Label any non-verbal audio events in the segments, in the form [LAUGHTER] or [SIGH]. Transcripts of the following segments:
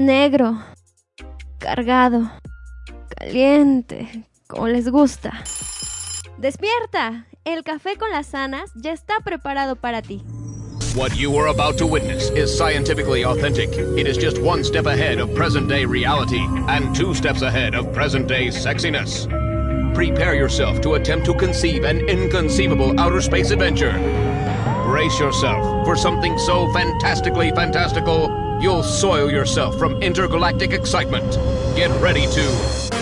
negro, cargado, caliente, como les gusta. ¡Despierta! El café con las sanas ya está preparado para ti. What you are about to witness is scientifically authentic. It is just one step ahead of present day reality and two steps ahead of present day sexiness. Prepare yourself to attempt to conceive an inconceivable outer space adventure. Brace yourself for something so fantastically fantastical you'll soil yourself from intergalactic excitement. Get ready to...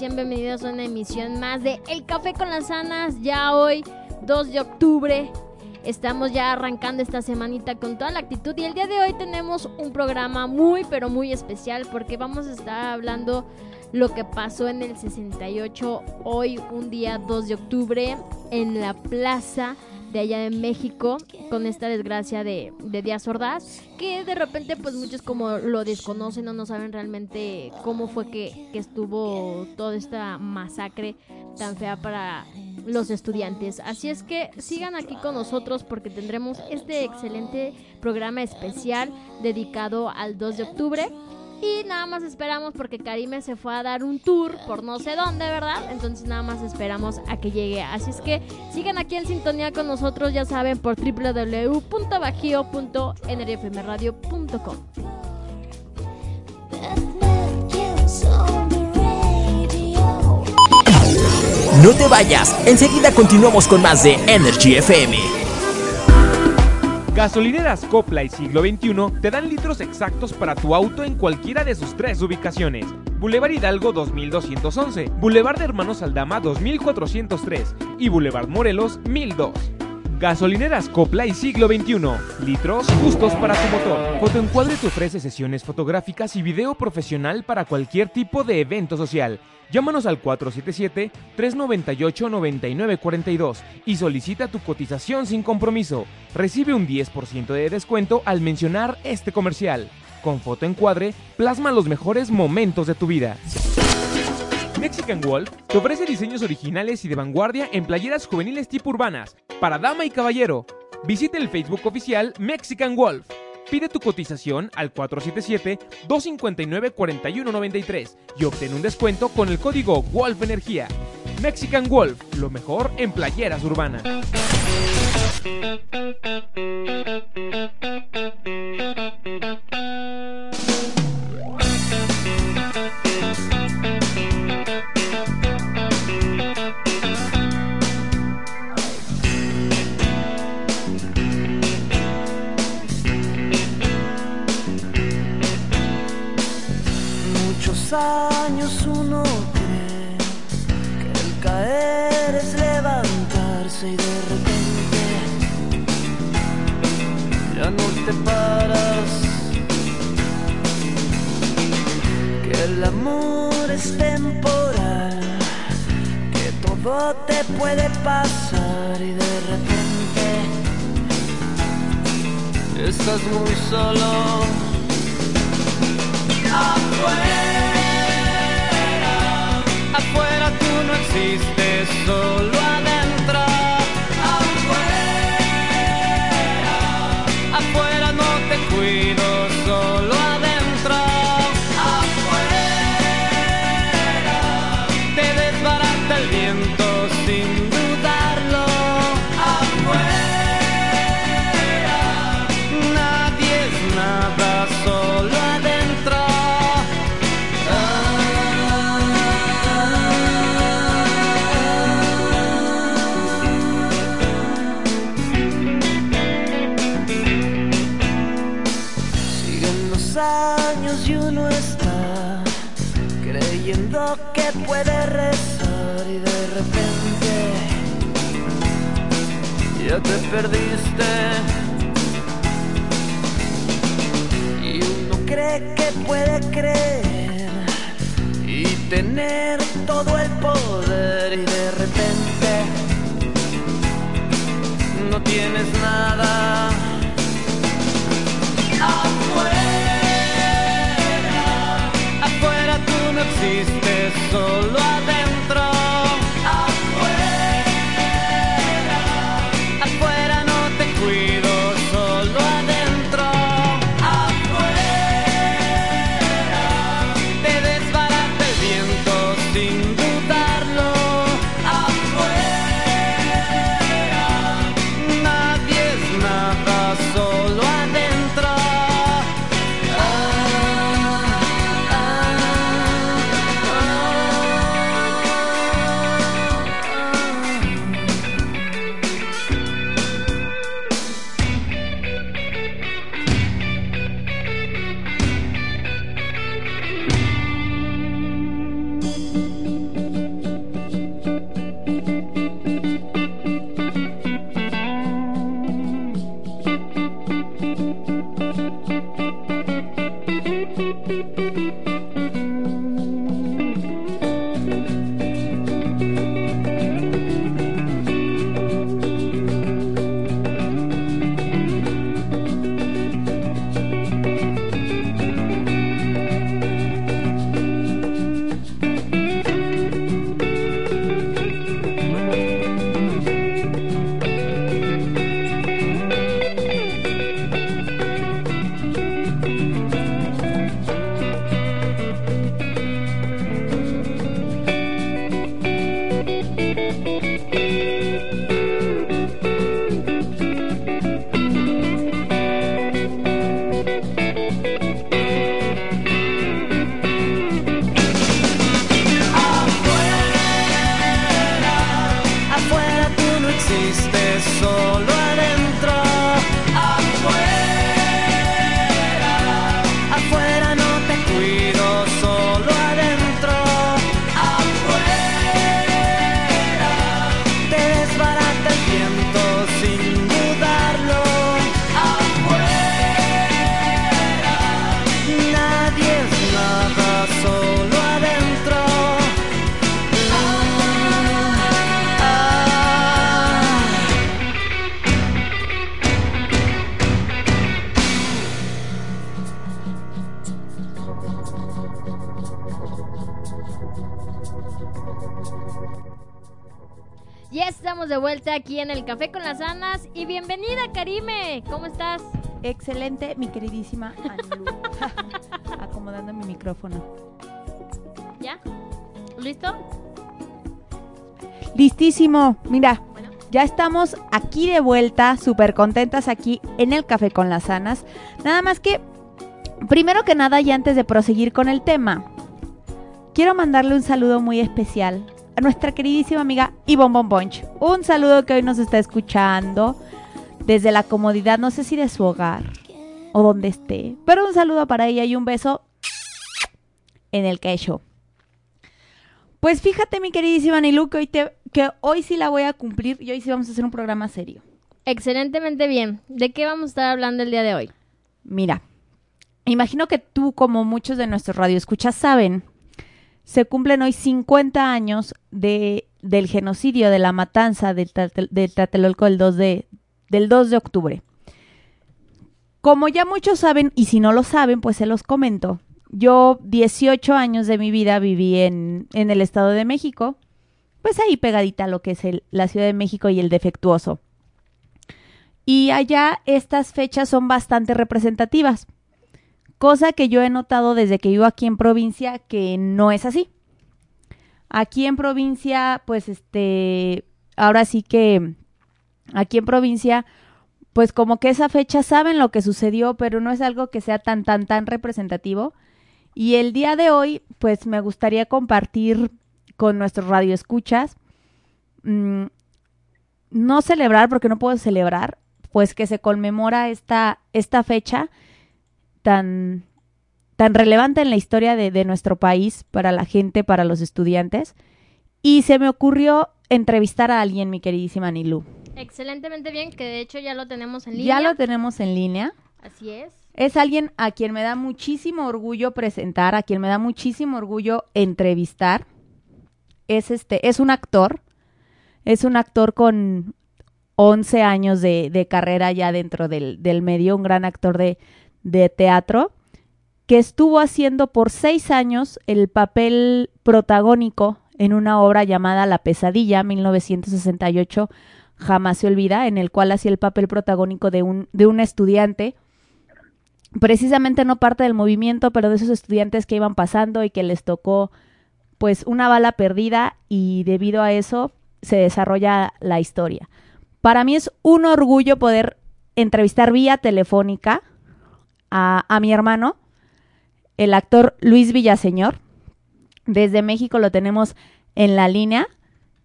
bienvenidos a una emisión más de El Café con las Anas. Ya hoy, 2 de octubre, estamos ya arrancando esta semanita con toda la actitud y el día de hoy tenemos un programa muy pero muy especial porque vamos a estar hablando lo que pasó en el 68 hoy un día 2 de octubre en la plaza de allá de México con esta desgracia de, de Díaz Ordaz, que de repente pues muchos como lo desconocen o no saben realmente cómo fue que, que estuvo toda esta masacre tan fea para los estudiantes. Así es que sigan aquí con nosotros porque tendremos este excelente programa especial dedicado al 2 de octubre. Y nada más esperamos porque Karime se fue a dar un tour por no sé dónde, ¿verdad? Entonces nada más esperamos a que llegue. Así es que sigan aquí en sintonía con nosotros, ya saben, por www.bajío.nrfmradio.com. No te vayas, enseguida continuamos con más de Energy FM. Gasolineras Copla y Siglo XXI te dan litros exactos para tu auto en cualquiera de sus tres ubicaciones. Boulevard Hidalgo 2211, Boulevard de Hermanos Aldama 2403 y Boulevard Morelos 1002. Gasolineras Copla y Siglo XXI. Litros justos para tu motor. Fotoencuadre te ofrece sesiones fotográficas y video profesional para cualquier tipo de evento social. Llámanos al 477-398-9942 y solicita tu cotización sin compromiso. Recibe un 10% de descuento al mencionar este comercial. Con fotoencuadre, plasma los mejores momentos de tu vida. Mexican Wolf te ofrece diseños originales y de vanguardia en playeras juveniles tipo urbanas, para dama y caballero. Visita el Facebook oficial Mexican Wolf. Pide tu cotización al 477-259-4193 y obtén un descuento con el código Wolf Energía. Mexican Wolf, lo mejor en playeras urbanas. Años uno cree que el caer es levantarse y de repente ya no te paras. Que el amor es temporal, que todo te puede pasar y de repente estás muy solo. Afuera, afuera tú no existes, solo creer y tener aquí en el Café con las Anas y bienvenida Karime, ¿cómo estás? Excelente, mi queridísima. [LAUGHS] Acomodando mi micrófono. ¿Ya? ¿Listo? Listísimo. Mira, Bueno. ya estamos aquí de vuelta, súper contentas aquí en el Café con las Anas. Nada más que, primero que nada y antes de proseguir con el tema, quiero mandarle un saludo muy especial a nuestra queridísima amiga Ivonne Bombonch. Un saludo que hoy nos está escuchando desde la comodidad, no sé si de su hogar o donde esté, pero un saludo para ella y un beso en el quecho. Pues fíjate, mi queridísima Nilu, que hoy, te- que hoy sí la voy a cumplir y hoy sí vamos a hacer un programa serio. Excelentemente bien. ¿De qué vamos a estar hablando el día de hoy? Mira, imagino que tú, como muchos de nuestros radioescuchas saben, se cumplen hoy 50 años de, del genocidio, de la matanza del, del Tlatelolco del 2 de, del 2 de octubre. Como ya muchos saben, y si no lo saben, pues se los comento. Yo 18 años de mi vida viví en, el Estado de México, pues ahí pegadita a lo que es la Ciudad de México y el defectuoso. Y allá estas fechas son bastante representativas, cosa que yo he notado desde que vivo aquí en provincia que no es así. Aquí en provincia, pues este, ahora sí que aquí en provincia, pues como que esa fecha saben lo que sucedió, pero no es algo que sea tan, tan, tan representativo. Y el día de hoy, pues me gustaría compartir con nuestros radioescuchas, mm, no celebrar, porque no puedo celebrar, pues que se conmemora esta, esta fecha tan, tan relevante en la historia de, de nuestro país, para la gente, para los estudiantes. Y se me ocurrió entrevistar a alguien, mi queridísima Nilu. Excelentemente bien, que de hecho ya lo tenemos en línea. Ya lo tenemos en línea. Así es. Es alguien a quien me da muchísimo orgullo presentar, a quien me da muchísimo orgullo entrevistar. Es este, es un actor. Es un actor con 11 años de, de carrera ya dentro del, del medio, un gran actor de, de teatro, que estuvo haciendo por seis años el papel protagónico en una obra llamada La Pesadilla, 1968, jamás se olvida, en el cual hacía el papel protagónico de un, de un estudiante precisamente no parte del movimiento, pero de esos estudiantes que iban pasando y que les tocó pues una bala perdida y debido a eso se desarrolla la historia. Para mí es un orgullo poder entrevistar vía telefónica a, a mi hermano, el actor Luis Villaseñor. Desde México lo tenemos en la línea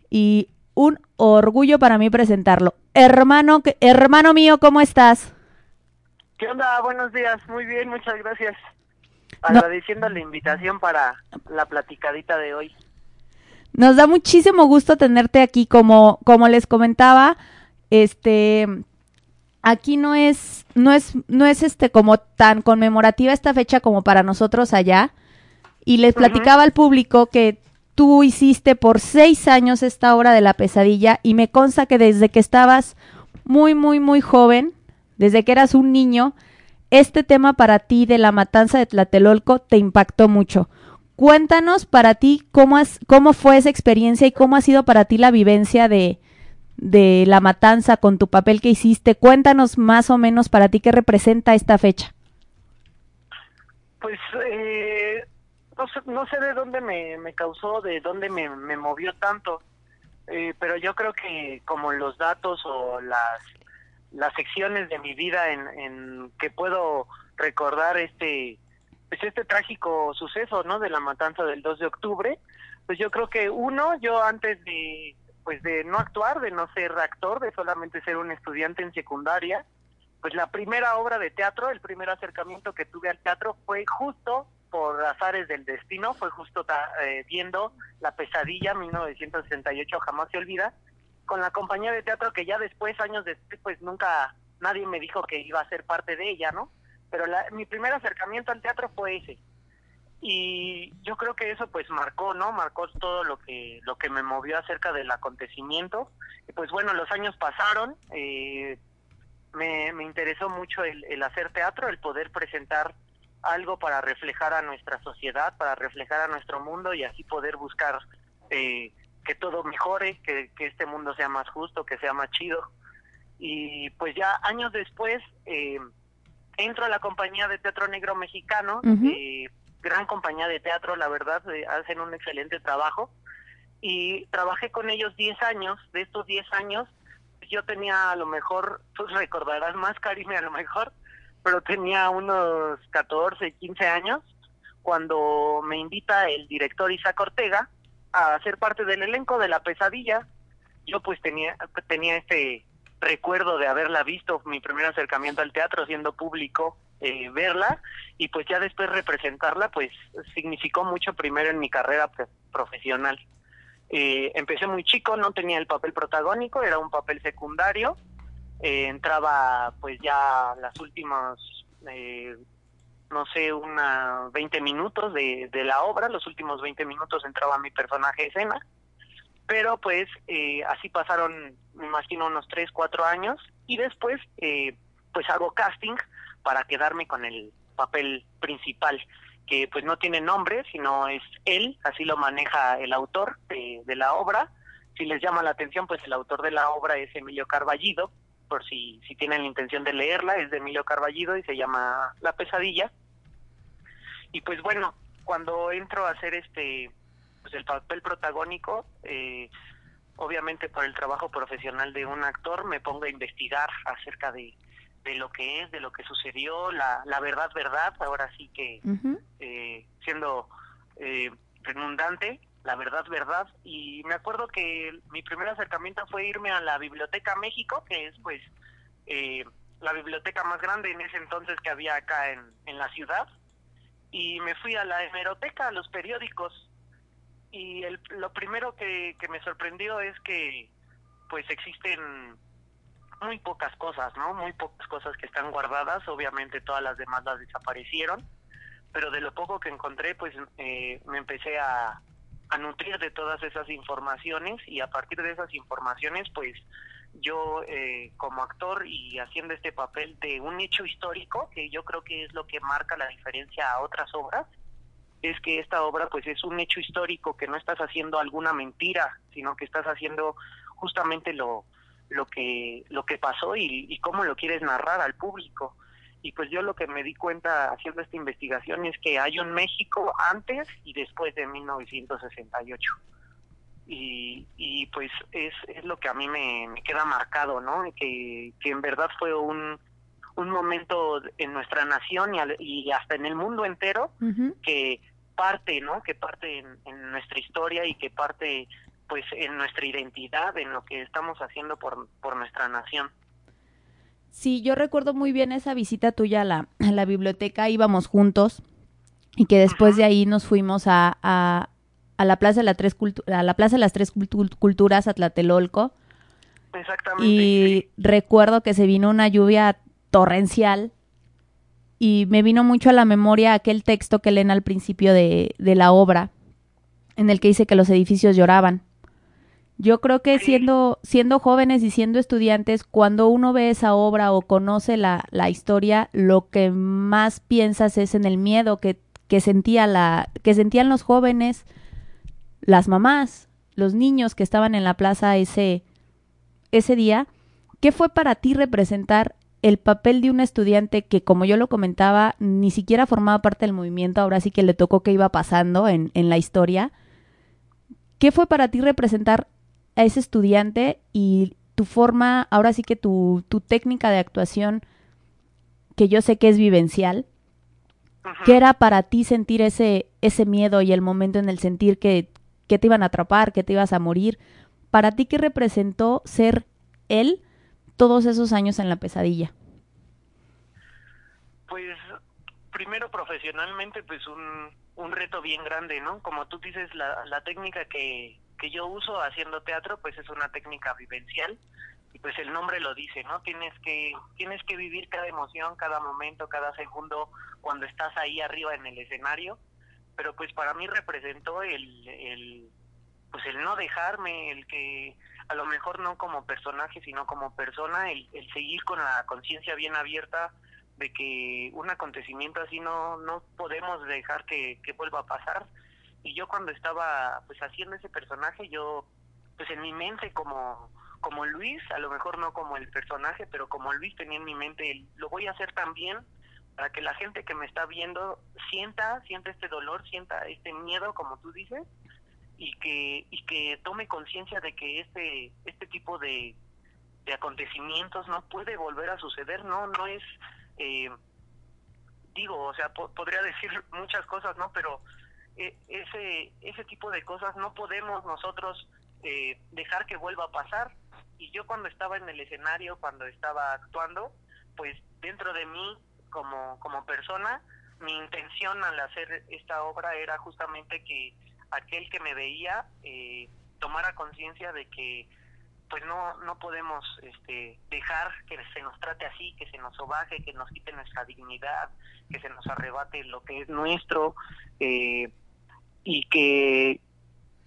y un orgullo para mí presentarlo. Hermano, hermano mío, ¿cómo estás? ¿Qué onda? Buenos días. Muy bien, muchas gracias. No. Agradeciendo la invitación para la platicadita de hoy. Nos da muchísimo gusto tenerte aquí, como, como les comentaba, este aquí no es, no es, no es este como tan conmemorativa esta fecha como para nosotros allá. Y les platicaba al público que tú hiciste por seis años esta obra de la pesadilla, y me consta que desde que estabas muy, muy, muy joven, desde que eras un niño, este tema para ti de la matanza de Tlatelolco te impactó mucho. Cuéntanos para ti cómo, has, cómo fue esa experiencia y cómo ha sido para ti la vivencia de, de la matanza con tu papel que hiciste. Cuéntanos más o menos para ti qué representa esta fecha. Pues eh, no, sé, no sé de dónde me, me causó, de dónde me, me movió tanto, eh, pero yo creo que como los datos o las, las secciones de mi vida en, que puedo recordar este pues este trágico suceso, ¿no? De la matanza del 2 de octubre, pues yo creo que uno, yo antes de pues de no actuar, de no ser actor, de solamente ser un estudiante en secundaria, pues la primera obra de teatro, el primer acercamiento que tuve al teatro fue justo por azares del destino, fue justo eh, viendo La pesadilla 1968 jamás se olvida, con la compañía de teatro que ya después, años después, pues nunca nadie me dijo que iba a ser parte de ella, ¿no? Pero la- mi primer acercamiento al teatro fue ese. Y yo creo que eso pues marcó, ¿no? Marcó todo lo que lo que me movió acerca del acontecimiento. Y pues bueno, los años pasaron, eh, me, me interesó mucho el, el hacer teatro, el poder presentar algo para reflejar a nuestra sociedad, para reflejar a nuestro mundo y así poder buscar eh, que todo mejore, que, que este mundo sea más justo, que sea más chido. Y pues ya años después eh, entro a la compañía de teatro negro mexicano, eh, gran compañía de teatro, la verdad, eh, hacen un excelente trabajo. Y trabajé con ellos 10 años, de estos 10 años, yo tenía a lo mejor, tú recordarás más, Karime, a lo mejor, pero tenía unos 14, 15 años, cuando me invita el director Isaac Ortega a ser parte del elenco de La Pesadilla. Yo pues tenía, tenía este recuerdo de haberla visto, mi primer acercamiento al teatro siendo público, eh, verla y pues ya después representarla pues significó mucho primero en mi carrera profesional. Eh, empecé muy chico, no tenía el papel protagónico, era un papel secundario. Eh, entraba pues ya las últimas, eh, no sé, una 20 minutos de, de la obra, los últimos 20 minutos entraba mi personaje escena. Pero pues eh, así pasaron, me imagino, unos 3, 4 años y después eh, pues hago casting para quedarme con el papel principal que pues no tiene nombre, sino es él, así lo maneja el autor de, de la obra. Si les llama la atención, pues el autor de la obra es Emilio Carballido, por si, si tienen la intención de leerla, es de Emilio Carballido y se llama La pesadilla. Y pues bueno, cuando entro a hacer este, pues el papel protagónico, eh, obviamente por el trabajo profesional de un actor, me pongo a investigar acerca de, de lo que es, de lo que sucedió, la, la verdad, verdad, ahora sí que eh, siendo eh, redundante, la verdad, verdad. Y me acuerdo que mi primer acercamiento fue irme a la Biblioteca México, que es pues eh, la biblioteca más grande en ese entonces que había acá en, en la ciudad. Y me fui a la hemeroteca, a los periódicos. Y el, lo primero que, me sorprendió es que pues existen muy pocas cosas, ¿no? Muy pocas cosas que están guardadas. Obviamente todas las demás las desaparecieron pero de lo poco que encontré, pues eh, me empecé a, a nutrir de todas esas informaciones y a partir de esas informaciones, pues yo eh, como actor y haciendo este papel de un hecho histórico, que yo creo que es lo que marca la diferencia a otras obras, es que esta obra pues es un hecho histórico que no estás haciendo alguna mentira, sino que estás haciendo justamente lo lo que lo que pasó y, y cómo lo quieres narrar al público. Y pues yo lo que me di cuenta haciendo esta investigación es que hay un México antes y después de 1968 y, y pues es, es lo que a mí me, me queda marcado, ¿no? Que, que en verdad fue un, un momento en nuestra nación y, al- y hasta en el mundo entero que parte, ¿no? Que parte en, en nuestra historia y que parte pues en nuestra identidad, en lo que estamos haciendo por, por nuestra nación. Sí, yo recuerdo muy bien esa visita tuya a la, a la biblioteca, íbamos juntos y que después de ahí nos fuimos a, a, a la Plaza de la Tres a la Plaza de las Tres Cultu- Culturas a Tlatelolco Exactamente. y recuerdo que se vino una lluvia torrencial y me vino mucho a la memoria aquel texto que leen al principio de, de la obra en el que dice que los edificios lloraban. Yo creo que siendo, siendo jóvenes y siendo estudiantes, cuando uno ve esa obra o conoce la, la historia, lo que más piensas es en el miedo que, que, sentía la, que sentían los jóvenes, las mamás, los niños que estaban en la plaza ese, ese día. ¿Qué fue para ti representar el papel de un estudiante que, como yo lo comentaba, ni siquiera formaba parte del movimiento, ahora sí que le tocó que iba pasando en, en la historia? ¿Qué fue para ti representar a ese estudiante y tu forma, ahora sí que tu, tu técnica de actuación, que yo sé que es vivencial. ¿qué era para ti sentir ese, ese miedo y el momento en el sentir que, que te iban a atrapar, que te ibas a morir? ¿Para ti qué representó ser él todos esos años en la pesadilla? Pues primero profesionalmente, pues un, un reto bien grande, ¿no? Como tú dices, la, la técnica que, que yo uso haciendo teatro, pues es una técnica vivencial y pues el nombre lo dice, ¿no? Tienes que tienes que vivir cada emoción, cada momento, cada segundo cuando estás ahí arriba en el escenario, pero pues para mí representó el, el pues el no dejarme, el que a lo mejor no como personaje, sino como persona, el, el seguir con la conciencia bien abierta de que un acontecimiento así no no podemos dejar que, que vuelva a pasar. Y yo cuando estaba pues haciendo ese personaje yo pues en mi mente como como Luis, a lo mejor no como el personaje, pero como Luis tenía en mi mente, lo voy a hacer también para que la gente que me está viendo sienta, sienta este dolor, sienta este miedo, como tú dices, y que y que tome conciencia de que este este tipo de, de acontecimientos no puede volver a suceder, no no es eh, digo, o sea, po- podría decir muchas cosas, ¿no? Pero eh, ese ese tipo de cosas no podemos nosotros eh, dejar que vuelva a pasar. Y yo cuando estaba en el escenario, cuando estaba actuando, pues dentro de mí como como persona, mi intención al hacer esta obra era justamente que aquel que me veía eh, tomara conciencia de que pues no no podemos este dejar que se nos trate así que se nos sobaje que nos quite nuestra dignidad que se nos arrebate lo que es nuestro eh, y que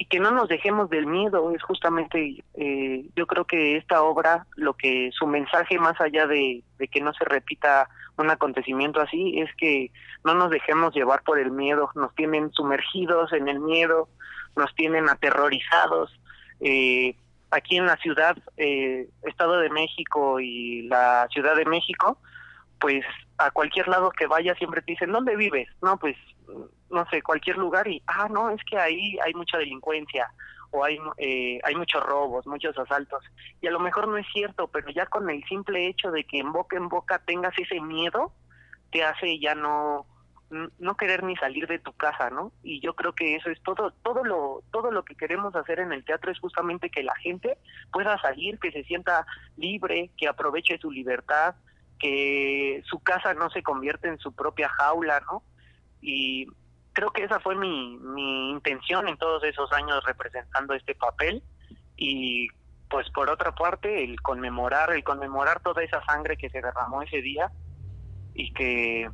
y que no nos dejemos del miedo es justamente eh, yo creo que esta obra lo que su mensaje más allá de, de que no se repita un acontecimiento así es que no nos dejemos llevar por el miedo. Nos tienen sumergidos en el miedo nos tienen aterrorizados. Eh, aquí en la ciudad eh, Estado de México y la Ciudad de México pues a cualquier lado que vaya siempre te dicen dónde vives no pues no sé cualquier lugar y ah no es que ahí hay mucha delincuencia o hay eh, hay muchos robos muchos asaltos y a lo mejor no es cierto pero ya con el simple hecho de que en boca en boca tengas ese miedo te hace ya no no querer ni salir de tu casa, ¿no? Y yo creo que eso es todo todo lo todo lo que queremos hacer en el teatro es justamente que la gente pueda salir, que se sienta libre, que aproveche su libertad, que su casa no se convierta en su propia jaula, ¿no? Y creo que esa fue mi, mi intención en todos esos años representando este papel. Y pues por otra parte el conmemorar el conmemorar toda esa sangre que se derramó ese día y que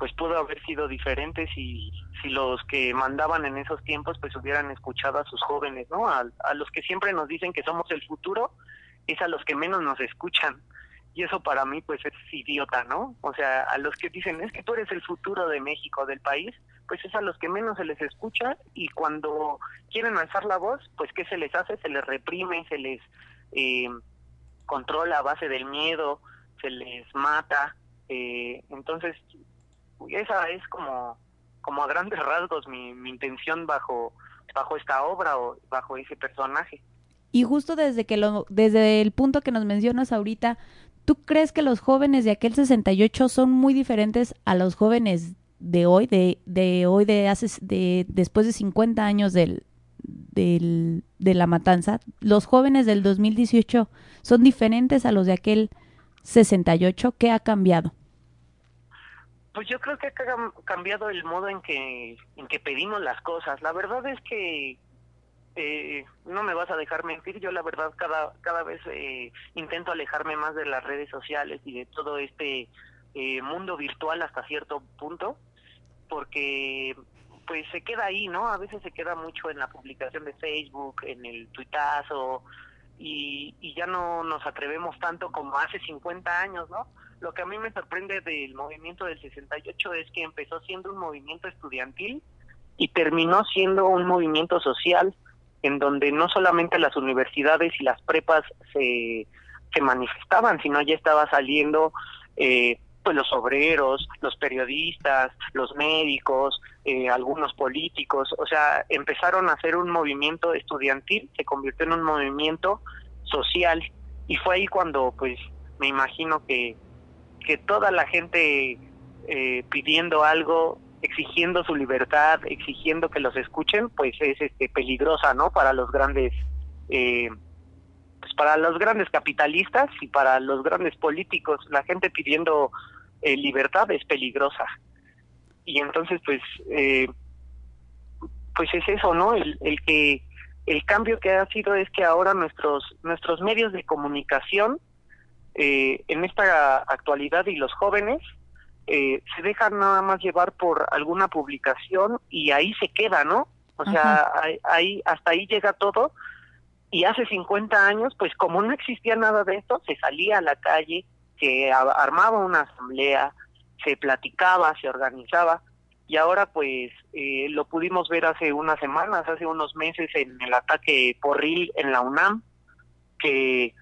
pues pudo haber sido diferente si si los que mandaban en esos tiempos pues hubieran escuchado a sus jóvenes no a, a los que siempre nos dicen que somos el futuro es a los que menos nos escuchan. Y eso para mí pues es idiota no o sea a los que dicen es que tú eres el futuro de México del país pues es a los que menos se les escucha y cuando quieren alzar la voz pues qué se les hace se les reprime se les eh, controla a base del miedo se les mata eh, entonces esa es como como a grandes [LAUGHS] rasgos mi, mi intención bajo bajo esta obra o bajo ese personaje. Y justo desde que lo, desde el punto que nos mencionas ahorita, ¿tú crees que los jóvenes de aquel 68 son muy diferentes a los jóvenes de hoy, de, de hoy de hace de después de 50 años del, del de la matanza? ¿Los jóvenes del 2018 son diferentes a los de aquel 68? ¿Qué ha cambiado? Pues yo creo que ha cam- cambiado el modo en que en que pedimos las cosas. La verdad es que eh, no me vas a dejar mentir. Yo la verdad cada cada vez eh, intento alejarme más de las redes sociales y de todo este eh, mundo virtual hasta cierto punto, porque pues se queda ahí, ¿no? A veces se queda mucho en la publicación de Facebook, en el tuitazo y, y ya no nos atrevemos tanto como hace 50 años, ¿no? Lo que a mí me sorprende del movimiento del 68 es que empezó siendo un movimiento estudiantil y terminó siendo un movimiento social en donde no solamente las universidades y las prepas se, se manifestaban, sino ya estaba saliendo eh, pues los obreros, los periodistas, los médicos, eh, algunos políticos, o sea, empezaron a hacer un movimiento estudiantil, se convirtió en un movimiento social y fue ahí cuando pues me imagino que que toda la gente eh, pidiendo algo, exigiendo su libertad, exigiendo que los escuchen, pues es este peligrosa, ¿no? Para los grandes, eh, para los grandes capitalistas y para los grandes políticos, la gente pidiendo eh, libertad es peligrosa. Y entonces, pues, eh, pues es eso, ¿no? El, el que el cambio que ha sido es que ahora nuestros nuestros medios de comunicación eh, en esta actualidad y los jóvenes eh, se dejan nada más llevar por alguna publicación y ahí se queda, ¿no? O sea, ahí, ahí hasta ahí llega todo y hace 50 años, pues como no existía nada de esto, se salía a la calle, se armaba una asamblea, se platicaba, se organizaba y ahora pues eh, lo pudimos ver hace unas semanas, hace unos meses en el ataque porril en la UNAM, que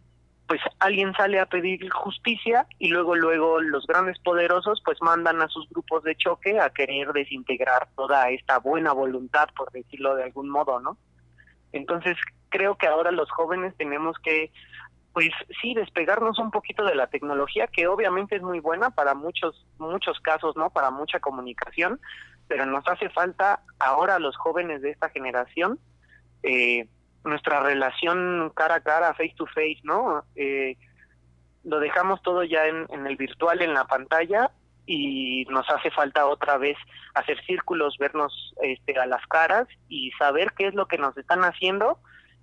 pues alguien sale a pedir justicia y luego luego los grandes poderosos pues mandan a sus grupos de choque a querer desintegrar toda esta buena voluntad por decirlo de algún modo, ¿no? Entonces creo que ahora los jóvenes tenemos que pues sí despegarnos un poquito de la tecnología que obviamente es muy buena para muchos muchos casos, ¿no? Para mucha comunicación, pero nos hace falta ahora los jóvenes de esta generación eh, nuestra relación cara a cara, face to face, ¿no? Eh, lo dejamos todo ya en, en, el virtual, en la pantalla, y nos hace falta otra vez hacer círculos, vernos este, a las caras y saber qué es lo que nos están haciendo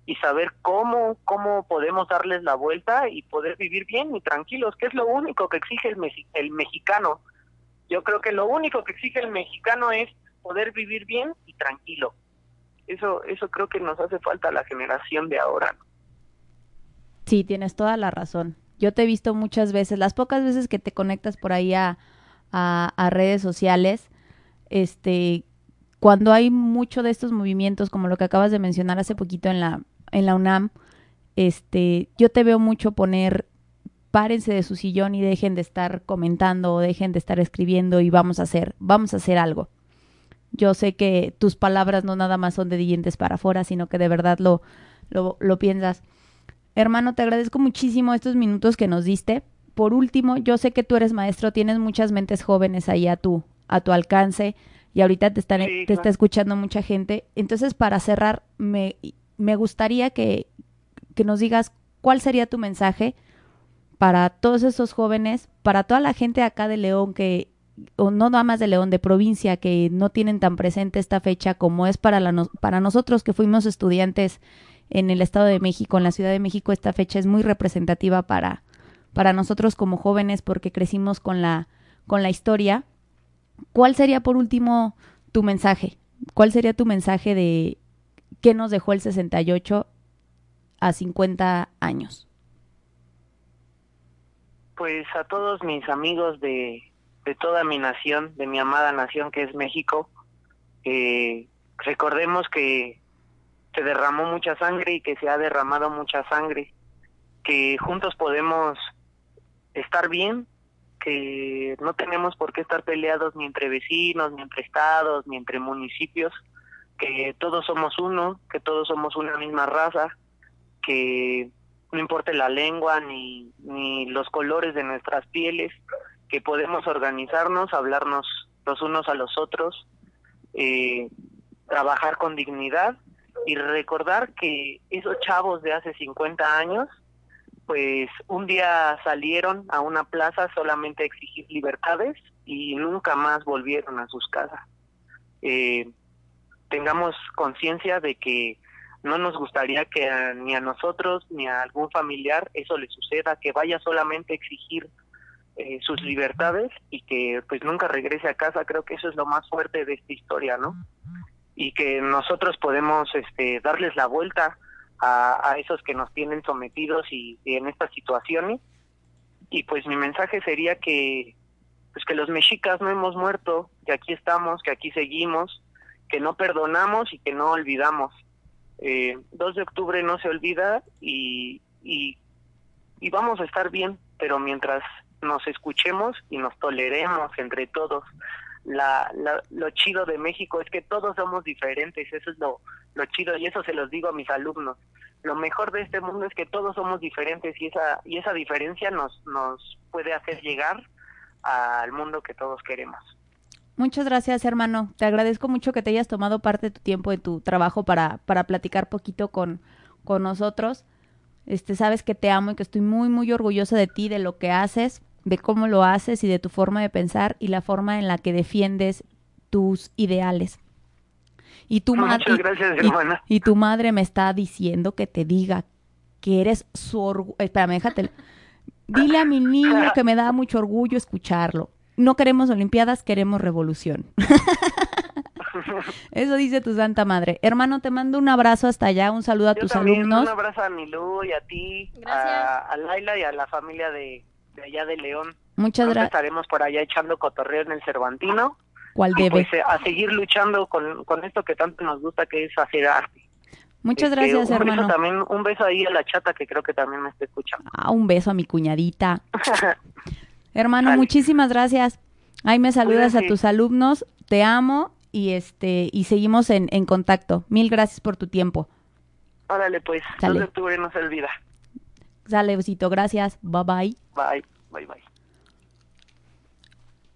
y saber cómo, cómo podemos darles la vuelta y poder vivir bien y tranquilos, que es lo único que exige el, el mexicano. Yo creo que lo único que exige el mexicano es poder vivir bien y tranquilo. Eso, eso creo que nos hace falta a la generación de ahora. Sí, tienes toda la razón. Yo te he visto muchas veces, las pocas veces que te conectas por ahí a, a, a redes sociales, este, cuando hay mucho de estos movimientos, como lo que acabas de mencionar hace poquito en la, en la UNAM, este, yo te veo mucho poner párense de su sillón y dejen de estar comentando o dejen de estar escribiendo y vamos a hacer, vamos a hacer algo. Yo sé que tus palabras no nada más son de dientes para afuera, sino que de verdad lo, lo, lo piensas. Hermano, te agradezco muchísimo estos minutos que nos diste. Por último, yo sé que tú eres maestro, tienes muchas mentes jóvenes ahí a tu, a tu alcance y ahorita te, están, Sí, te está escuchando mucha gente. Entonces, para cerrar, me, me gustaría que, que nos digas cuál sería tu mensaje para todos esos jóvenes, para toda la gente acá de León que, o no nada más de León, de provincia, que no tienen tan presente esta fecha como es para, la para nosotros que fuimos estudiantes en el Estado de México, en la Ciudad de México, esta fecha es muy representativa para, para nosotros como jóvenes porque crecimos con la, con la historia. ¿Cuál sería por último tu mensaje? ¿Cuál sería tu mensaje de qué nos dejó el 68 a 50 años? Pues a todos mis amigos de, de toda mi nación, de mi amada nación que es México, recordemos que se derramó mucha sangre y que se ha derramado mucha sangre, que juntos podemos estar bien, que no tenemos por qué estar peleados ni entre vecinos, ni entre estados, ni entre municipios, que todos somos uno, que todos somos una misma raza, que no importa la lengua ni, ni los colores de nuestras pieles, que podemos organizarnos, hablarnos los unos a los otros, eh, trabajar con dignidad y recordar que esos chavos de hace 50 años, pues un día salieron a una plaza solamente a exigir libertades y nunca más volvieron a sus casas. Eh, tengamos conciencia de que no nos gustaría que a- ni a nosotros ni a algún familiar eso le suceda, que vaya solamente a exigir eh, sus libertades y que pues nunca regrese a casa. Creo que eso es lo más fuerte de esta historia, ¿no? Y que nosotros podemos este, darles la vuelta a, a esos que nos tienen sometidos y, y en estas situaciones. Y pues mi mensaje sería que pues que los mexicas no hemos muerto, que aquí estamos, que aquí seguimos, que no perdonamos y que no olvidamos. Eh, 2 de octubre no se olvida y, y, y vamos a estar bien, pero mientras nos escuchemos y nos toleremos entre todos. La, la- lo chido de México es que todos somos diferentes, eso es lo, lo chido y eso se los digo a mis alumnos. Lo mejor de este mundo es que todos somos diferentes y esa, y esa diferencia nos, nos puede hacer llegar al mundo que todos queremos. Muchas gracias, hermano. Te agradezco mucho que te hayas tomado parte de tu tiempo de tu trabajo para, para platicar poquito con, con nosotros. Este, sabes que te amo y que estoy muy, muy orgullosa de ti, de lo que haces, de cómo lo haces y de tu forma de pensar y la forma en la que defiendes tus ideales. Y tu, ma- Muchas y- y tu madre me está diciendo que te diga que eres su orgullo. Espérame, déjate. Dile a mi niño que me da mucho orgullo escucharlo. No queremos Olimpiadas, queremos revolución. [LAUGHS] Eso dice tu santa madre. Hermano, te mando un abrazo hasta allá, un saludo a Yo tus también, alumnos. un abrazo a Milú y a ti, Gracias. a, a Laila y a la familia de, de allá de León. Muchas gracias. estaremos por allá echando cotorreo en el Cervantino cual y debe. pues a seguir luchando con, con esto que tanto nos gusta que es hacer arte. Muchas Este, gracias, un hermano. Beso también, un beso ahí a la chata que creo que también me está escuchando. Ah, un beso a mi cuñadita. [LAUGHS] Hermano, muchísimas gracias. Ahí me saludas a tus alumnos, te amo y este y seguimos en, en contacto. Mil gracias por tu tiempo. Órale, pues, Sale. 2 de octubre no se olvida. Sale, gracias. Bye bye. Bye, bye, bye.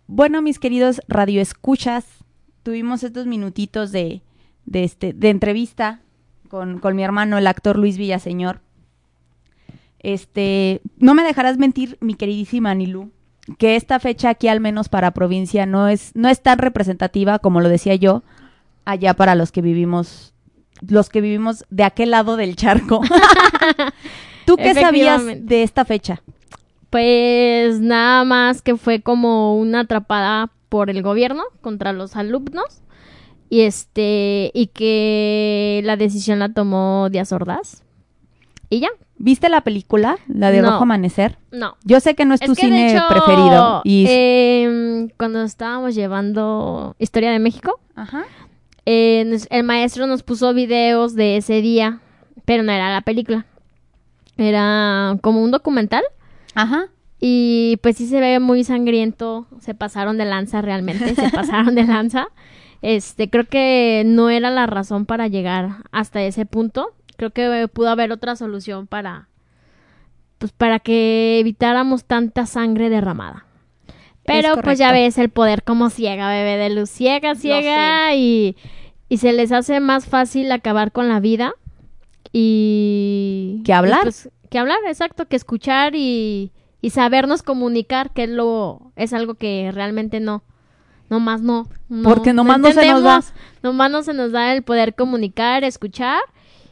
Bueno, mis queridos radioescuchas, tuvimos estos minutitos de, de, este, de entrevista con, con mi hermano, el actor Luis Villaseñor. Este, no me dejarás mentir, mi queridísima Anilú, que esta fecha aquí, al menos para provincia, no es, no es tan representativa como lo decía yo, allá para los que vivimos, los que vivimos de aquel lado del charco. [LAUGHS] ¿Tú qué sabías de esta fecha? Pues nada más que fue como una atrapada por el gobierno contra los alumnos y este y que la decisión la tomó Díaz Ordaz. Y ya, ¿Viste la película, la de No. Rojo Amanecer? no. Yo sé que no es tu Es cine hecho, preferido. Y... em, cuando estábamos llevando Historia de México, Ajá. eh, el maestro nos puso videos de ese día, pero no era la película. Era como un documental. Ajá. Y pues sí se ve muy sangriento. Se pasaron de lanza realmente. se [LAUGHS] pasaron de lanza. Este, creo que no era la razón para llegar hasta ese punto. Creo que pudo haber otra solución para. Pues para que evitáramos tanta sangre derramada. Pero pues ya ves el poder como ciega, bebé de luz. Ciega, ciega. Y, y se les hace más fácil acabar con la vida. Y. Que hablar. y, pues, que hablar, exacto. Que escuchar y, y sabernos comunicar, que es lo. Es algo que realmente no. Nomás no. no Porque nomás no se nos da. Nomás no se nos da el poder comunicar, escuchar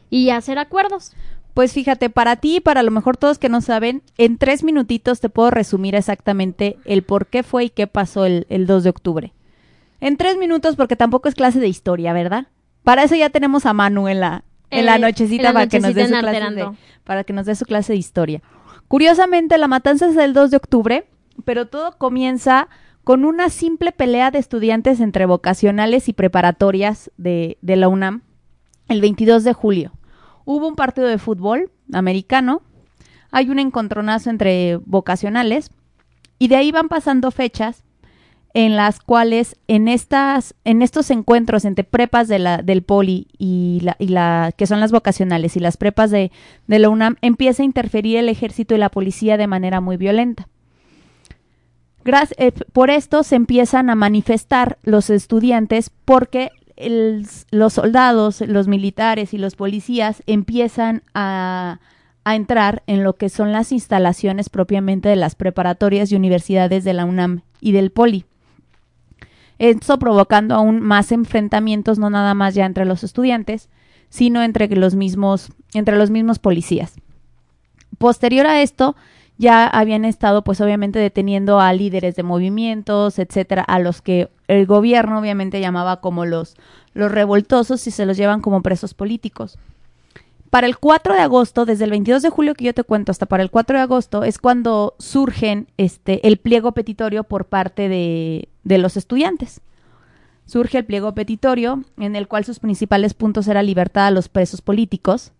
y hacer acuerdos. Pues fíjate, para ti y para a lo mejor todos que no saben, en tres minutitos te puedo resumir exactamente el por qué fue y qué pasó el, el 2 de octubre. En tres minutos, porque tampoco es clase de historia, ¿verdad? Para eso ya tenemos a Manu en la, en la Eh, nochecita en la para que nos dé su clase de, para que nos dé su clase de historia. Curiosamente, la matanza es el 2 de octubre, pero todo comienza con una simple pelea de estudiantes entre vocacionales y preparatorias de, de la UNAM el 22 de julio. Hubo un partido de fútbol americano, hay un encontronazo entre vocacionales y de ahí van pasando fechas en las cuales en estas en estos encuentros entre prepas de la, del poli y la, que son las vocacionales y las prepas de, de la UNAM empieza a interferir el ejército y la policía de manera muy violenta. Eh, por esto se empiezan a manifestar los estudiantes porque los soldados, los militares y los policías empiezan a, a entrar en lo que son las instalaciones propiamente de las preparatorias y universidades de la UNAM y del Poli. Esto provocando aún más enfrentamientos, no nada más ya entre los estudiantes, sino entre los mismos, entre los mismos policías. Posterior a esto, ya habían estado, pues obviamente, deteniendo a líderes de movimientos, etcétera, a los que el gobierno obviamente llamaba como los, los revoltosos y se los llevan como presos políticos. Para el 4 de agosto, desde el 22 de julio que yo te cuento hasta para el 4 de agosto, es cuando surgen este, el pliego petitorio por parte de, de los estudiantes. Surge el pliego petitorio, en el cual sus principales puntos eran libertad a los presos políticos,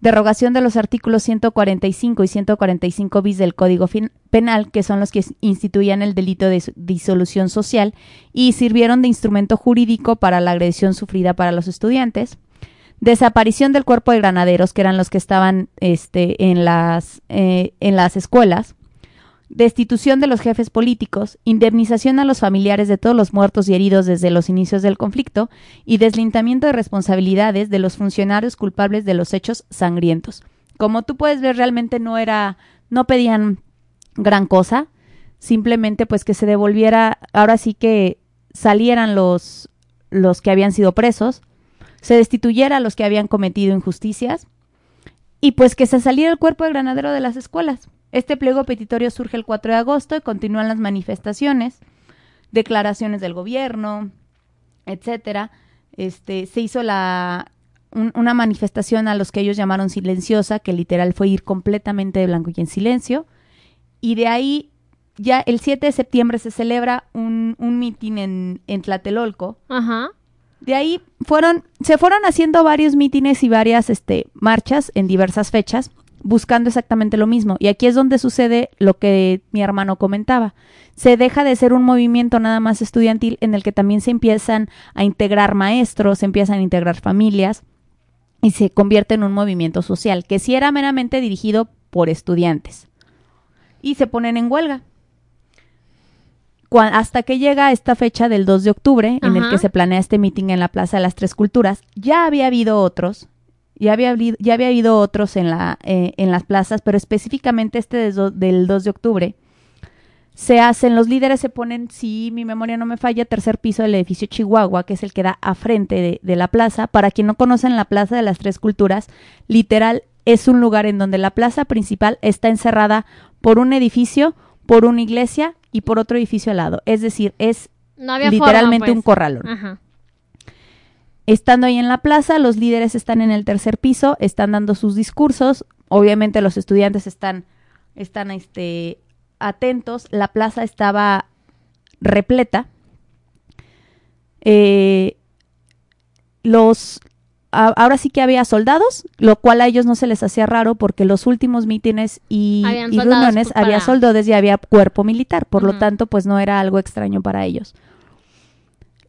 derogación de los artículos 145 y 145 bis del Código Penal, que son los que instituían el delito de dis- disolución social y sirvieron de instrumento jurídico para la agresión sufrida para los estudiantes. Desaparición del cuerpo de granaderos, que eran los que estaban este, en, las, eh, en las escuelas. Destitución de los jefes políticos, indemnización a los familiares de todos los muertos y heridos desde los inicios del conflicto y deslindamiento de responsabilidades de los funcionarios culpables de los hechos sangrientos. Como tú puedes ver, realmente no era, no pedían gran cosa, simplemente pues que se devolviera, ahora sí que salieran los, los que habían sido presos, se destituyera a los que habían cometido injusticias y pues que se saliera el cuerpo de granadero de las escuelas. Este pliego petitorio surge el 4 de agosto y continúan las manifestaciones, declaraciones del gobierno, etcétera. Este, se hizo la un- una manifestación a los que ellos llamaron silenciosa, que literal fue ir completamente de blanco y en silencio, y de ahí ya el 7 de septiembre se celebra un, un mitin en, en Tlatelolco. Ajá. De ahí fueron, se fueron haciendo varios mítines y varias este, marchas en diversas fechas, buscando exactamente lo mismo. Y aquí es donde sucede lo que mi hermano comentaba. Se deja de ser un movimiento nada más estudiantil en el que también se empiezan a integrar maestros, se empiezan a integrar familias y se convierte en un movimiento social, que sí era meramente dirigido por estudiantes. Y se ponen en huelga. Hasta que llega esta fecha del 2 de octubre, en el que se planea este meeting en la Plaza de las Tres Culturas, ya había habido otros, ya había, habido- ya había habido otros en, la, eh, en las plazas, pero específicamente este del 2 de octubre, se hacen, los líderes se ponen, si mi memoria no me falla, tercer piso del edificio Chihuahua, que es el que da a frente de, de la plaza. Para quien no conocen la Plaza de las Tres Culturas, literal es un lugar en donde la plaza principal está encerrada por un edificio, por una iglesia y por otro edificio al lado. Es decir, es No literalmente forma, un pues. corralón. Ajá. Estando ahí en la plaza, los líderes están en el tercer piso, están dando sus discursos. Obviamente los estudiantes están, están este, atentos. La plaza estaba repleta. Eh, los a- ahora sí que había soldados, lo cual a ellos no se les hacía raro porque los últimos mítines y, reuniones había soldados y había cuerpo militar, por lo tanto, pues no era algo extraño para ellos.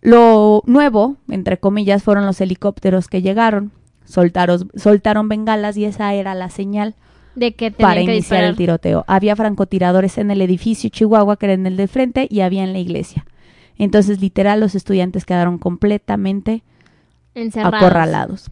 Lo nuevo, entre comillas, fueron los helicópteros que llegaron, soltaron, soltaron bengalas y esa era la señal De que para que iniciar disparar. el tiroteo. Había francotiradores en el edificio Chihuahua, que era en el de frente, y había en la iglesia. Entonces, literal, los estudiantes quedaron completamente Encerrados. acorralados.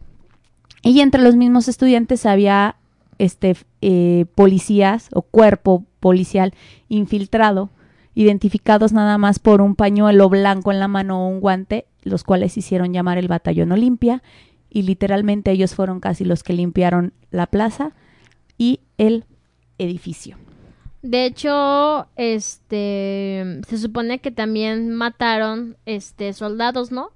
Y entre los mismos estudiantes había este eh, policías o cuerpo policial infiltrado, identificados nada más por un pañuelo blanco en la mano o un guante, los cuales hicieron llamar el batallón Olimpia y literalmente ellos fueron casi los que limpiaron la plaza y el edificio. De hecho, este se supone que también mataron este soldados, ¿no?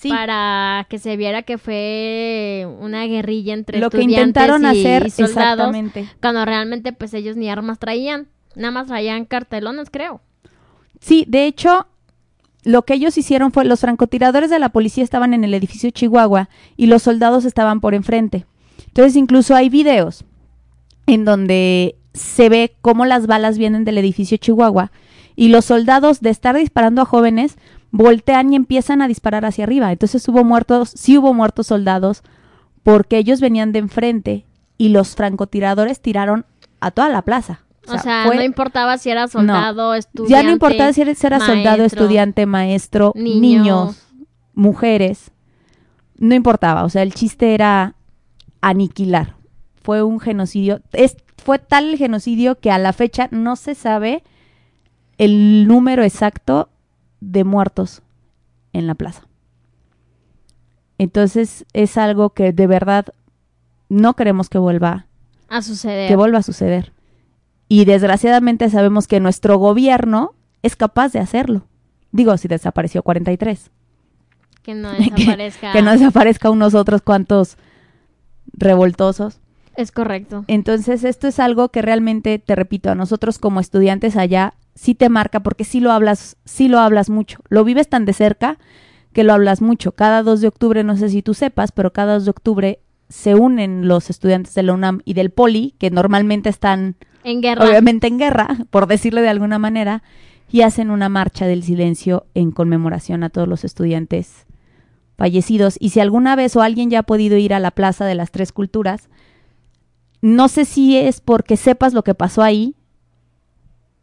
Sí. Para que se viera que fue una guerrilla entre Lo que estudiantes intentaron y hacer soldados, exactamente. cuando realmente pues ellos ni armas traían, nada más traían cartelones, creo. Sí, de hecho, lo que ellos hicieron fue, los francotiradores de la policía estaban en el edificio Chihuahua y los soldados estaban por enfrente. Entonces, incluso hay videos en donde se ve cómo las balas vienen del edificio Chihuahua y los soldados de estar disparando a jóvenes voltean y empiezan a disparar hacia arriba. Entonces hubo muertos, sí hubo muertos soldados porque ellos venían de enfrente y los francotiradores tiraron a toda la plaza. O sea, fue- no importaba si era soldado, estudiante. ya no importaba si era, si era soldado, maestro. estudiante, maestro, niño. niños, mujeres. No importaba. O sea, el chiste era aniquilar. Fue un genocidio. Es, fue tal el genocidio que a la fecha no se sabe el número exacto de muertos en la plaza. Entonces es algo que de verdad no queremos que vuelva A suceder. que vuelva a suceder. Y desgraciadamente sabemos que nuestro gobierno es capaz de hacerlo. Digo, si desapareció 43. que no [LAUGHS] Que- desaparezca. Que no desaparezca unos otros cuantos revoltosos. Es correcto. Entonces, esto es algo que realmente, te repito, a nosotros como estudiantes allá sí te marca porque sí lo hablas, sí lo hablas mucho. Lo vives tan de cerca que lo hablas mucho. Cada 2 de octubre, no sé si tú sepas, pero cada 2 de octubre se unen los estudiantes de la UNAM y del Poli, que normalmente están En guerra. obviamente en guerra, [LAUGHS] por decirlo de alguna manera, y hacen una marcha del silencio en conmemoración a todos los estudiantes fallecidos. Y si alguna vez o alguien ya ha podido ir a la Plaza de las Tres Culturas, no sé si es porque sepas lo que pasó ahí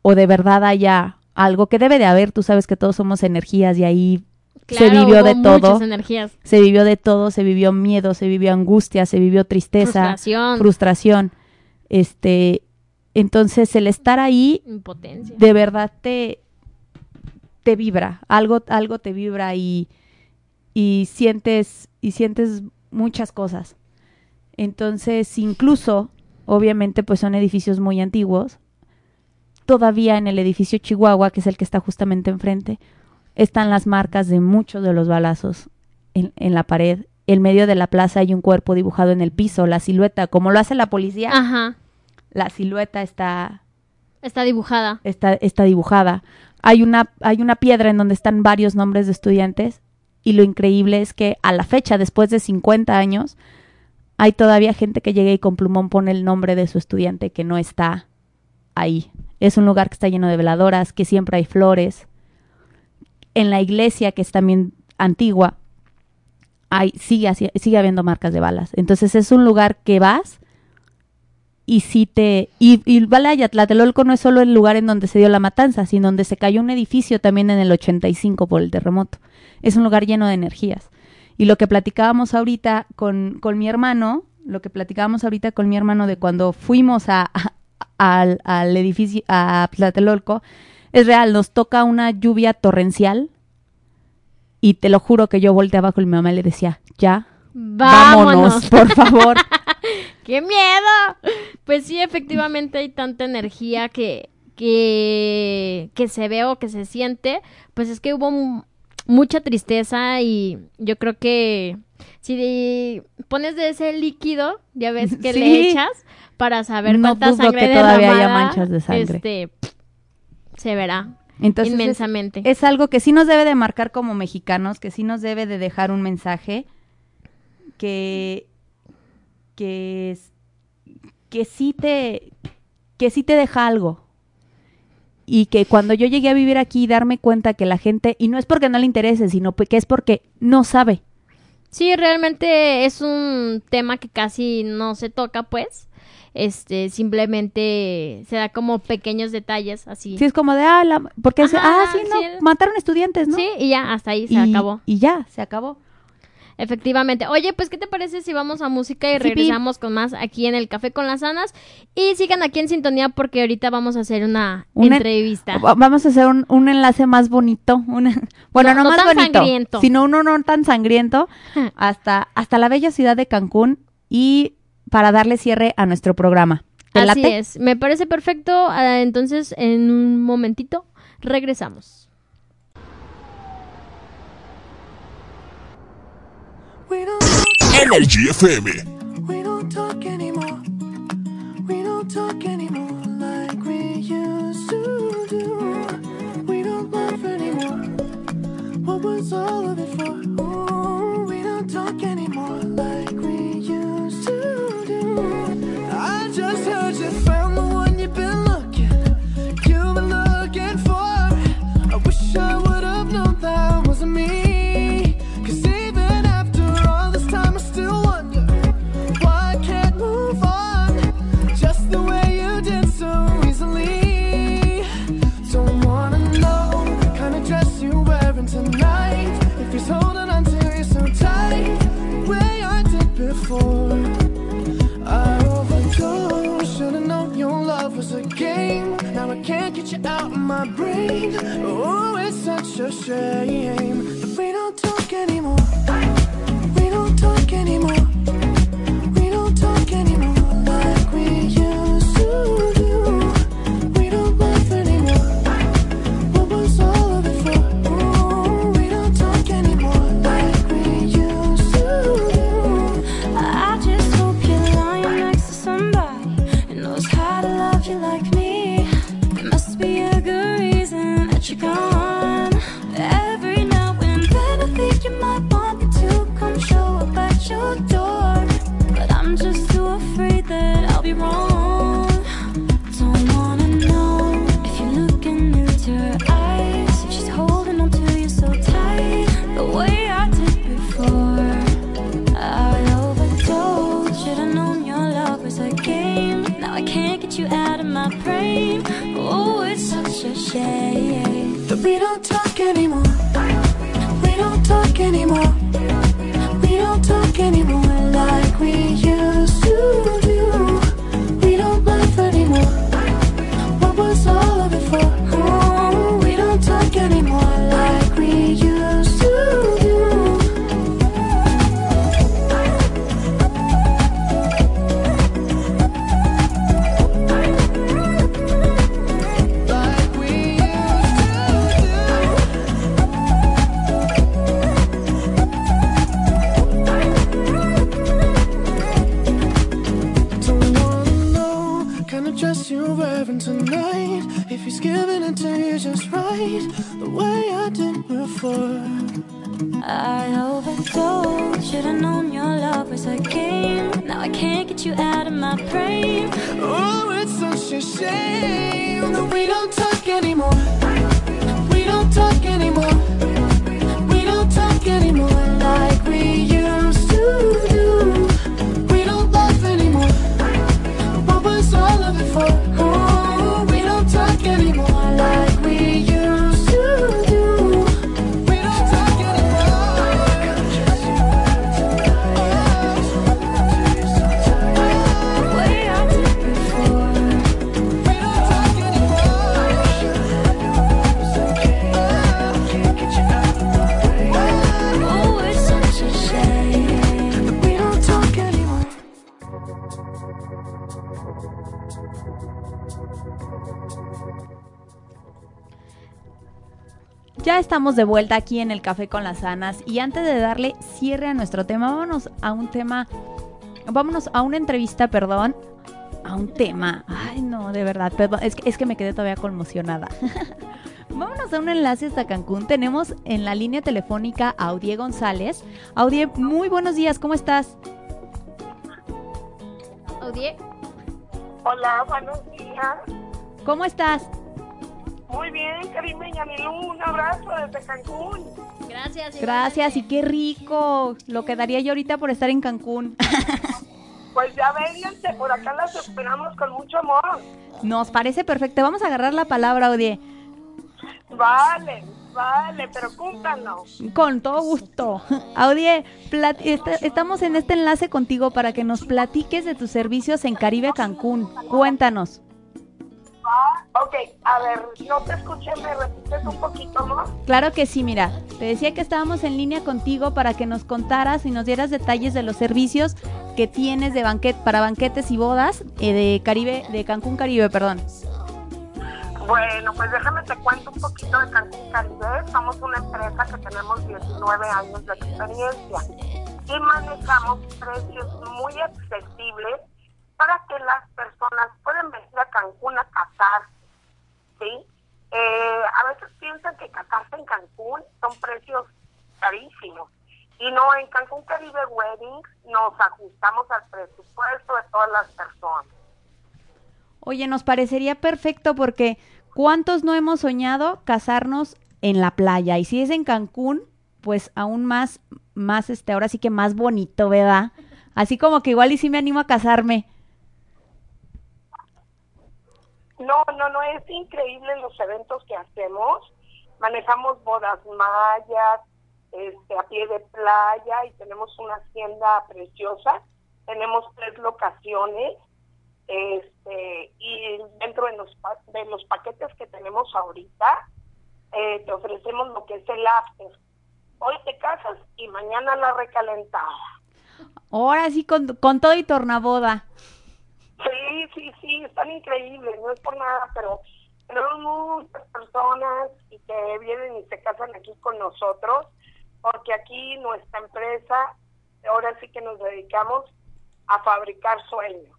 o de verdad haya algo que debe de haber, tú sabes que todos somos energías y ahí se vivió hubo de todo. energías. Se vivió de todo, se vivió miedo, se vivió angustia, se vivió tristeza, Frustración. frustración. Este, entonces el estar ahí Impotencia. de verdad te te vibra, algo algo te vibra y y sientes y sientes muchas cosas. Entonces, incluso obviamente pues son edificios muy antiguos. Todavía en el edificio Chihuahua, que es el que está justamente enfrente, están las marcas de muchos de los balazos en, en la pared. En medio de la plaza hay un cuerpo dibujado en el piso, la silueta, como lo hace la policía Ajá. la silueta está Está dibujada. está, está dibujada. Hay una, hay una piedra en donde están varios nombres de estudiantes y lo increíble es que a la fecha, después de 50 años, hay todavía gente que llega y con plumón pone el nombre de su estudiante que no está ahí. Es un lugar que está lleno de veladoras, que siempre hay flores. En la iglesia, que es también antigua, hay, sigue, sigue habiendo marcas de balas. Entonces es un lugar que vas y sí te... Y, y Balaya, Tlatelolco no es solo el lugar en donde se dio la matanza, sino donde se cayó un edificio también en el 85 por el terremoto. Es un lugar lleno de energías. Y lo que platicábamos ahorita con, con mi hermano, lo que platicábamos ahorita con mi hermano de cuando fuimos a- al, al edificio, a Tlatelolco, es real, nos toca una lluvia torrencial y te lo juro que yo volteé abajo y mi mamá le decía, ya, Vámonos. vámonos, por favor. [LAUGHS] ¡Qué miedo! Pues sí, efectivamente hay tanta energía que, que, que se ve o que se siente. Pues es que hubo mu- mucha tristeza y yo creo que si de- pones de ese líquido, ya ves [LAUGHS] que Sí. le echas para saber No cuánta sangre que todavía haya manchas de sangre. Este, se verá Entonces es- inmensamente. Es, algo que sí nos debe de marcar como mexicanos, que sí nos debe de dejar un mensaje que que es- que sí te que sí te deja algo. Y que cuando yo llegué a vivir aquí darme cuenta que la gente y no es porque no le interese, sino que es porque no sabe. Sí, realmente es un tema que casi no se toca, pues. Este, simplemente se da como pequeños detalles así. Sí es como de ah, la- porque se- Ajá, ah, sí, no, sí. mataron estudiantes, ¿no? Sí, y ya, hasta ahí se y, acabó. Y ya, se acabó. Efectivamente. Oye, pues, ¿qué te parece si vamos a música y Sí, regresamos con más aquí en el Café con las Anas? Y sigan aquí en sintonía porque ahorita vamos a hacer una, Una- entrevista. Va- Vamos a hacer un, un enlace más bonito. una- [LAUGHS] bueno, No- no, no más tan bonito, sangriento. sino uno no tan sangriento [LAUGHS] hasta, hasta la bella ciudad de Cancún y para darle cierre a nuestro programa. ¿Te Así late? es. Me parece perfecto. Ah, entonces, en un momentito, regresamos. What was all of it for? Ooh, we don't talk anymore like my brain. Oh, it's such a shame Ya estamos de vuelta aquí en el Café con las Anas y antes de darle cierre a nuestro tema, vámonos a un tema, vámonos a una entrevista, perdón, a un tema. Ay, no, de verdad, perdón, es que, es que me quedé todavía conmocionada. [LAUGHS] Vámonos a un enlace hasta Cancún. Tenemos en la línea telefónica a Audie González. Audie, muy buenos días, ¿cómo estás? Audie, Hola, buenos días. ¿Cómo estás? Muy bien, Karime Yanilú, un abrazo desde Cancún. gracias. Gracias y qué rico. Lo que daría yo ahorita por estar en Cancún. [LAUGHS] Pues ya vénganse, por acá las esperamos con mucho amor. Nos parece perfecto. Vamos a agarrar la palabra, Audie. Vale, vale, pero cúmplannos. Con todo gusto. [LAUGHS] Audie, plat- est- estamos en este enlace contigo para que nos platiques de tus servicios en Caribe Cancún. Cuéntanos. Ok, a ver, no te escuché, me repites un poquito más. Claro que sí, mira. Te decía que estábamos en línea contigo para que nos contaras y nos dieras detalles de los servicios que tienes de banquet para banquetes y bodas eh, de Caribe, de Cancún Caribe, perdón. Bueno, pues déjame te cuento un poquito de Cancún Caribe. Somos una empresa que tenemos 19 años de experiencia y manejamos precios muy accesibles para que las personas puedan venir a Cancún a casar, ¿sí? Eh, a veces piensan que casarse en Cancún son precios carísimos. Y no, en Cancún Caribe Weddings nos ajustamos al presupuesto de todas las personas. Oye, nos parecería perfecto porque ¿cuántos no hemos soñado casarnos en la playa? Y si es en Cancún, pues aún más, más, este, ahora sí que más bonito, ¿verdad? Así como que igual y sí me animo a casarme. No, no, no, es increíble los eventos que hacemos. Manejamos bodas mayas, este, a pie de playa y tenemos una hacienda preciosa. Tenemos tres locaciones este, y dentro de los, de los paquetes que tenemos ahorita, eh, te ofrecemos lo que es el after. Hoy te casas y mañana la recalentada. Ahora sí, con, con todo y tornaboda. Sí, sí, sí, están increíbles, no es por nada, pero tenemos muchas personas y que vienen y se casan aquí con nosotros, porque aquí nuestra empresa, ahora sí que nos dedicamos a fabricar sueños.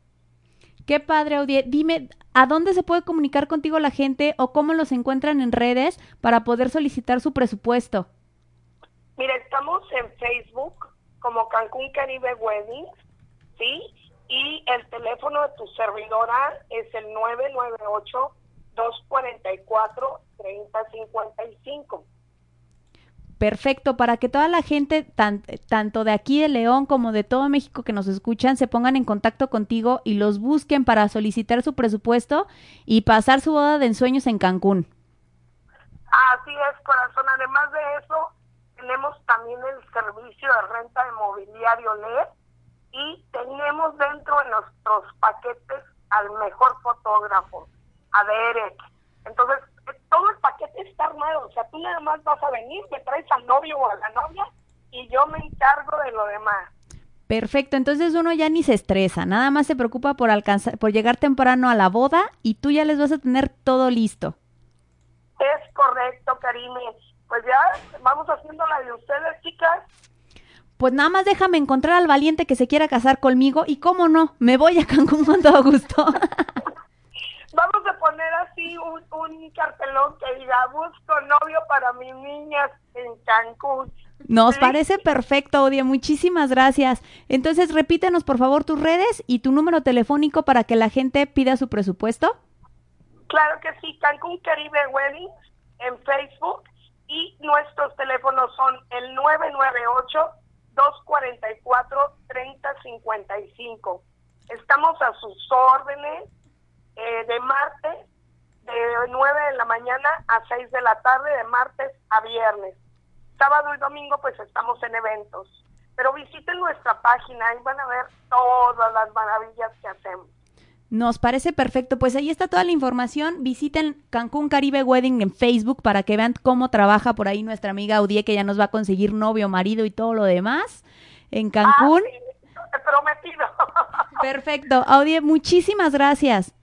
Qué padre, Audie. Dime, ¿a dónde se puede comunicar contigo la gente o cómo los encuentran en redes para poder solicitar su presupuesto? Mira, estamos en Facebook como Cancún Caribe Weddings, ¿sí? Y el teléfono de tu servidora es el 998-244-3055. Perfecto, para que toda la gente, tan- tanto de aquí de León como de todo México que nos escuchan, se pongan en contacto contigo y los busquen para solicitar su presupuesto y pasar su boda de ensueños en Cancún. Así es, corazón. Además de eso, tenemos también el servicio de renta de mobiliario LED y tenemos dentro de nuestros paquetes al mejor fotógrafo, a Derek. Entonces, eh, todo el paquete está armado. O sea, tú nada más vas a venir, me traes al novio o a la novia y yo me encargo de lo demás. Perfecto, entonces uno ya ni se estresa, nada más se preocupa por alcanzar, por llegar temprano a la boda y tú ya les vas a tener todo listo. Es correcto, Karime. Pues ya vamos haciendo la de ustedes, chicas. Pues nada más déjame encontrar al valiente que se quiera casar conmigo y cómo no, me voy a Cancún con todo gusto. [LAUGHS] Vamos a poner así un, un cartelón que diga, busco novio para mis niñas en Cancún. Nos Sí. parece perfecto, Odie. Muchísimas gracias. Entonces, repítenos, por favor, tus redes y tu número telefónico para que la gente pida su presupuesto. Claro que sí, Cancún Caribe Weddings en Facebook y nuestros teléfonos son el 998-244-3055. Estamos a sus órdenes eh, de martes de 9 de la mañana a 6 de la tarde, de martes a viernes. Sábado y domingo pues estamos en eventos. Pero visiten nuestra página, ahí van a ver todas las maravillas que hacemos. Nos parece perfecto. Pues ahí está toda la información. Visiten Cancún Caribe Wedding en Facebook para que vean cómo trabaja por ahí nuestra amiga Odie, que ya nos va a conseguir novio, marido y todo lo demás en Cancún. Ah, sí, prometido. [LAUGHS] Perfecto. Audie, muchísimas gracias.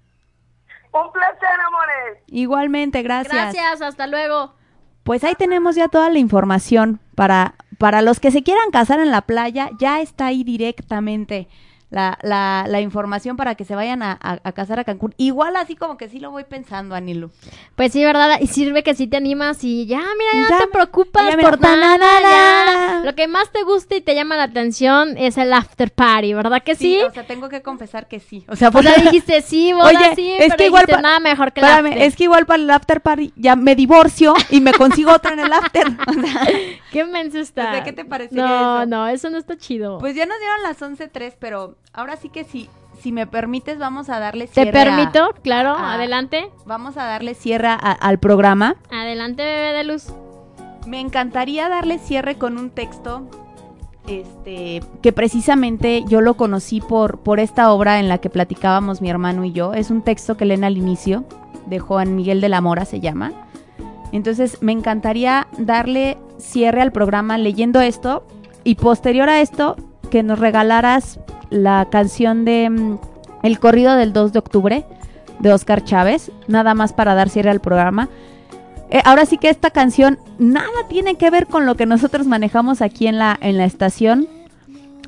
Un placer, amores. Igualmente, gracias. Gracias, hasta luego. Pues ahí tenemos ya toda la información para, para los que se quieran casar en la playa, ya está ahí directamente la, la, la información para que se vayan a, a- a casar a Cancún. Igual así como que sí lo voy pensando, Anilu. Pues sí, ¿verdad? Y sirve que sí te animas y ya, mira, ya, Ya no te preocupas por na, na, nada. Lo que más te gusta y te llama la atención es el after party, ¿verdad que sí? o sea, tengo que confesar que sí. O sea, O sea, dijiste sí, [LAUGHS] Oye, sí, es pero que igual dijiste nada mejor que el Espérame, after. es que igual para el after party ya me divorcio y me consigo otra en el after. O sea, [LAUGHS] ¿Qué menso está? O sea, ¿qué te No, eso? no, eso no está chido. pues ya nos dieron las 11.03, pero ahora sí que sí, si me permites vamos a darle ¿Te cierre. a- permito? Claro, a- adelante. Vamos a darle cierre a- al programa. Adelante, bebé de luz. Me encantaría darle cierre con un texto este que precisamente yo lo conocí por, por esta obra en la que platicábamos mi hermano y yo. Es un texto que leen al inicio, de Juan Miguel de la Mora se llama. Entonces me encantaría darle cierre al programa leyendo esto y posterior a esto que nos regalaras la canción de mm, El corrido del 2 de octubre de Oscar Chávez, nada más para dar cierre al programa. Eh, ahora sí que esta canción nada tiene que ver con lo que nosotros manejamos aquí en la, en la estación.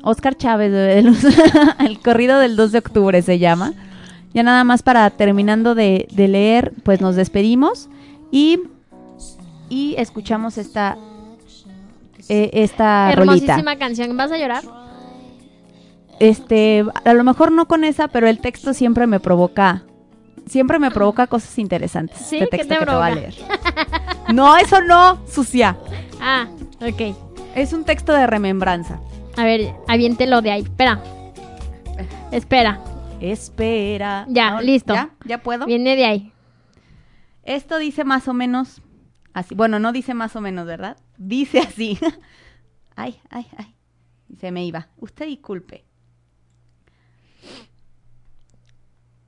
Oscar Chávez, [LAUGHS] el corrido del 2 de octubre se llama. Ya nada más para terminando de, de leer, pues nos despedimos y, y escuchamos esta, eh, esta. Hermosísima canción. ¿Vas a llorar? Este, a lo mejor no con esa, pero el texto siempre me provoca, siempre me provoca cosas interesantes. ¿Sí? Este ¿Qué texto te que te voy a leer. No, eso no, sucia. Ah, ok. Es un texto de remembranza. A ver, aviéntelo de ahí. Espera. Espera. Espera. Ya, No, listo. ¿Ya? ¿Ya puedo? Viene de ahí. Esto dice más o menos así. Bueno, no dice más o menos, ¿verdad? Dice así. [LAUGHS] ay, ay, ay. Se me iba. Usted disculpe.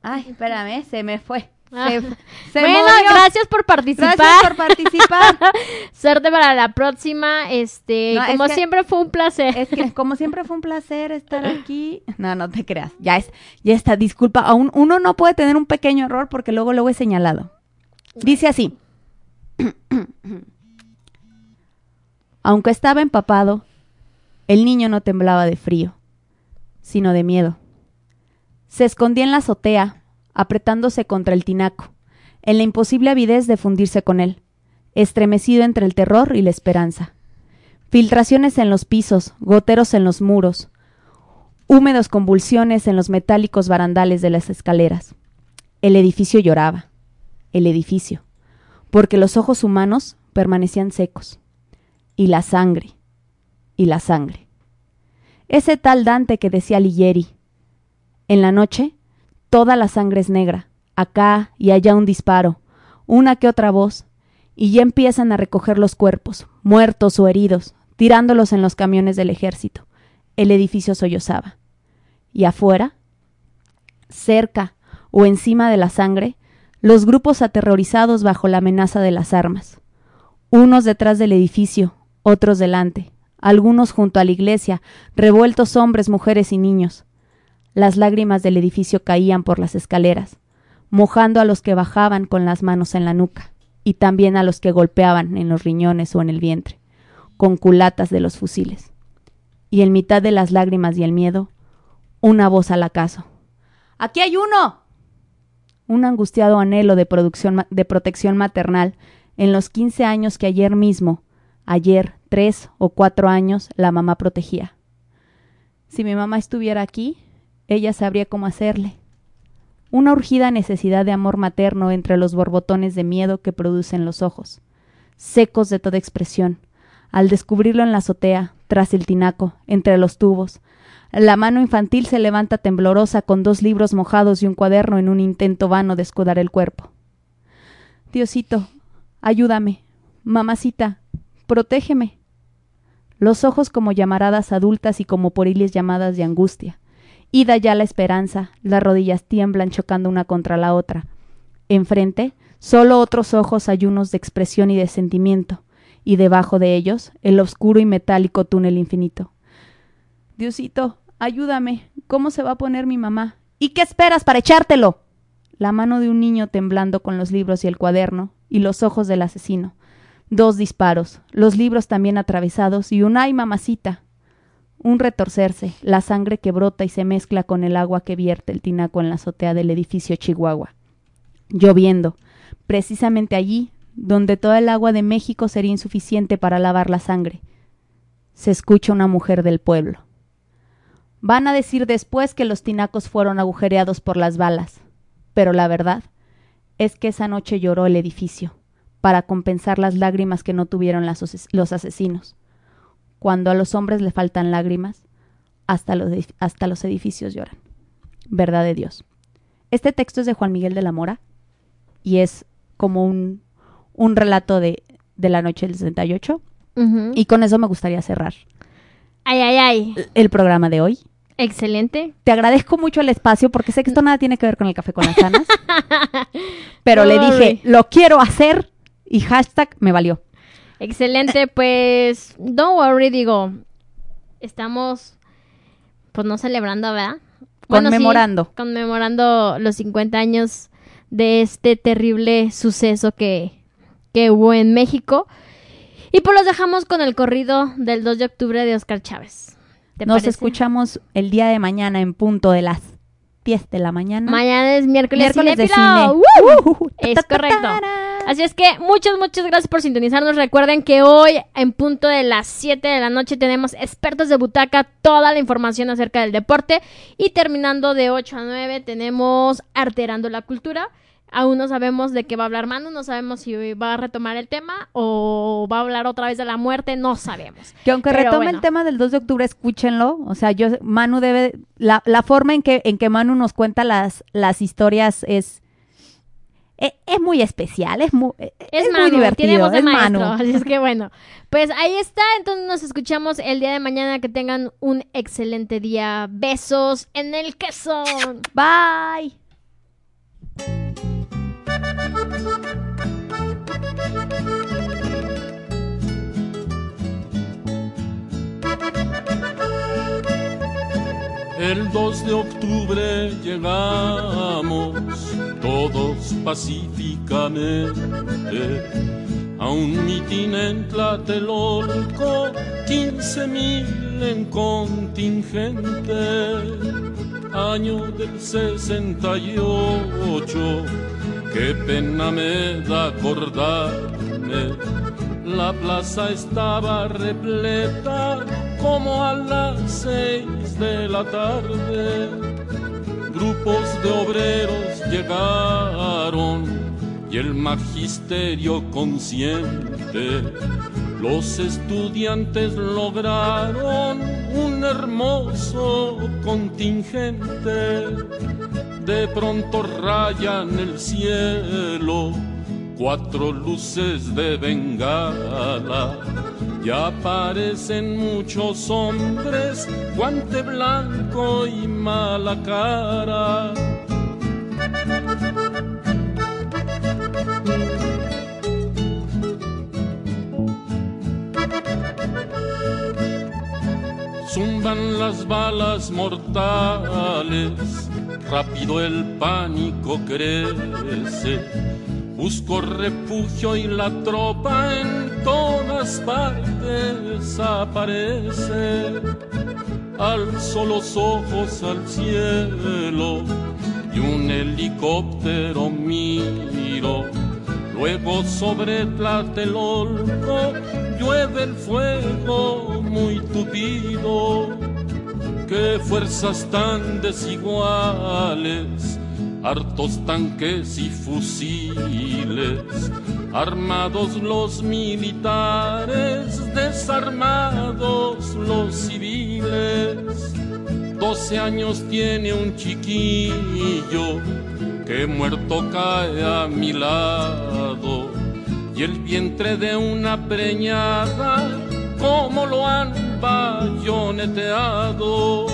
Ay, espérame, se me fue. Ah. Se, se bueno, movió. gracias por participar. Gracias por participar. [LAUGHS] Suerte para la próxima. Este, No, es como que- siempre fue un placer. Es que como [LAUGHS] siempre fue un placer estar aquí. No, no te creas. Ya es, ya está. Disculpa. Aún uno no puede tener un pequeño error porque luego luego he señalado. Dice así. [CLEARS THROAT] Aunque estaba empapado, el niño no temblaba de frío, sino de miedo. Se escondía en la azotea, apretándose contra el tinaco, en la imposible avidez de fundirse con él, estremecido entre el terror y la esperanza. Filtraciones en los pisos, goteros en los muros, húmedos convulsiones en los metálicos barandales de las escaleras. El edificio lloraba, el edificio, porque los ojos humanos permanecían secos. Y la sangre, y la sangre. Ese tal Dante que decía Ligieri. En la noche, toda la sangre es negra, acá y allá un disparo, una que otra voz, y ya empiezan a recoger los cuerpos, muertos o heridos, tirándolos en los camiones del ejército. El edificio sollozaba. Y afuera, cerca o encima de la sangre, los grupos aterrorizados bajo la amenaza de las armas. Unos detrás del edificio, otros delante, algunos junto a la iglesia, revueltos hombres, mujeres y niños. Las lágrimas del edificio caían por las escaleras, mojando a los que bajaban con las manos en la nuca, y también a los que golpeaban en los riñones o en el vientre, con culatas de los fusiles. Y en mitad de las lágrimas y el miedo, una voz al acaso. ¡Aquí hay uno! un angustiado anhelo de, producción de protección maternal en los 15 años que ayer mismo, ayer, tres o cuatro años, la mamá protegía. Si mi mamá estuviera aquí, ella sabría cómo hacerle. Una urgida necesidad de amor materno entre los borbotones de miedo que producen los ojos, secos de toda expresión, al descubrirlo en la azotea, tras el tinaco, entre los tubos. La mano infantil se levanta temblorosa con dos libros mojados y un cuaderno en un intento vano de escudar el cuerpo. Diosito, ayúdame. Mamacita, protégeme. Los ojos como llamaradas adultas y como poriles llamadas de angustia. Ida ya la esperanza, las rodillas tiemblan chocando una contra la otra. Enfrente, solo otros ojos ayunos de expresión y de sentimiento, y debajo de ellos, el oscuro y metálico túnel infinito. Diosito, ayúdame. ¿Cómo se va a poner mi mamá? ¿Y qué esperas para echártelo? La mano de un niño temblando con los libros y el cuaderno, y los ojos del asesino. Dos disparos, los libros también atravesados, y un ay mamacita. Un retorcerse, la sangre que brota y se mezcla con el agua que vierte el tinaco en la azotea del edificio Chihuahua. Lloviendo, precisamente allí, donde toda el agua de México sería insuficiente para lavar la sangre. Se escucha una mujer del pueblo. Van a decir después que los tinacos fueron agujereados por las balas, pero la verdad es que esa noche lloró el edificio, para compensar las lágrimas que no tuvieron los asesinos. Cuando a los hombres le faltan lágrimas, hasta los, hasta los edificios lloran. Verdad de Dios. Este texto es de Juan Miguel de la Mora y es como un, un relato de, de la noche del 68. Ujú. Y con eso me gustaría cerrar Ay, ay, ay. el programa de hoy. Excelente. Te agradezco mucho el espacio porque sé que esto nada tiene que ver con el café con manzanas. [LAUGHS] pero le dije, lo quiero hacer y hashtag me valió. Excelente, pues don't worry, digo, estamos pues no celebrando, ¿verdad? Bueno, sí, Conmemorando. conmemorando los 50 años de este terrible suceso que, que hubo en México. Y pues los dejamos con el corrido del 2 de octubre de Oscar Chávez. ¿Te Nos parece? escuchamos el día de mañana en punto de las 10 de la mañana. Mañana es miércoles, Miércoles de cine. Uh, Es correcto. Así es que muchas, muchas gracias por sintonizarnos. Recuerden que hoy, en punto de las 7 de la noche, tenemos expertos de butaca, toda la información acerca del deporte. Y terminando de 8 a 9, tenemos Arterando la Cultura. Aún no sabemos de qué va a hablar Manu, no sabemos si va a retomar el tema o va a hablar otra vez de la muerte, no sabemos. Que aunque Pero retome bueno. el tema del 2 de octubre, escúchenlo. O sea, yo, Manu debe, la, la forma en que, en que Manu nos cuenta las, las historias es, e- es, muy especial, es muy, es, Es, muy divertido. tiene voz de es maestro, Manu. así es que bueno. Pues ahí está, entonces nos escuchamos el día de mañana. Que tengan un excelente día. Besos en el queso. Bye. El 2 de octubre llegamos todos pacíficamente a un mitin en Tlatelolco, 15 mil en contingente. Año del 68, qué pena me da acordarme. La plaza estaba repleta como a las seis de la tarde. Grupos de obreros llegaron y el magisterio consciente. Los estudiantes lograron un hermoso contingente. De pronto rayan el cielo cuatro luces de bengala. Ya aparecen muchos hombres, guante blanco y mala cara. Zumban las balas mortales, rápido el pánico crece. Busco refugio y la tropa en todas partes aparece. Alzo los ojos al cielo y un helicóptero miro. Luego sobre Tlatelolco llueve el fuego muy tupido. Qué fuerzas tan desiguales, hartos tanques y fusiles, armados los militares, desarmados los civiles. Doce años tiene un chiquillo que muerto cae a mi lado y el vientre de una preñada como lo han bayoneteado.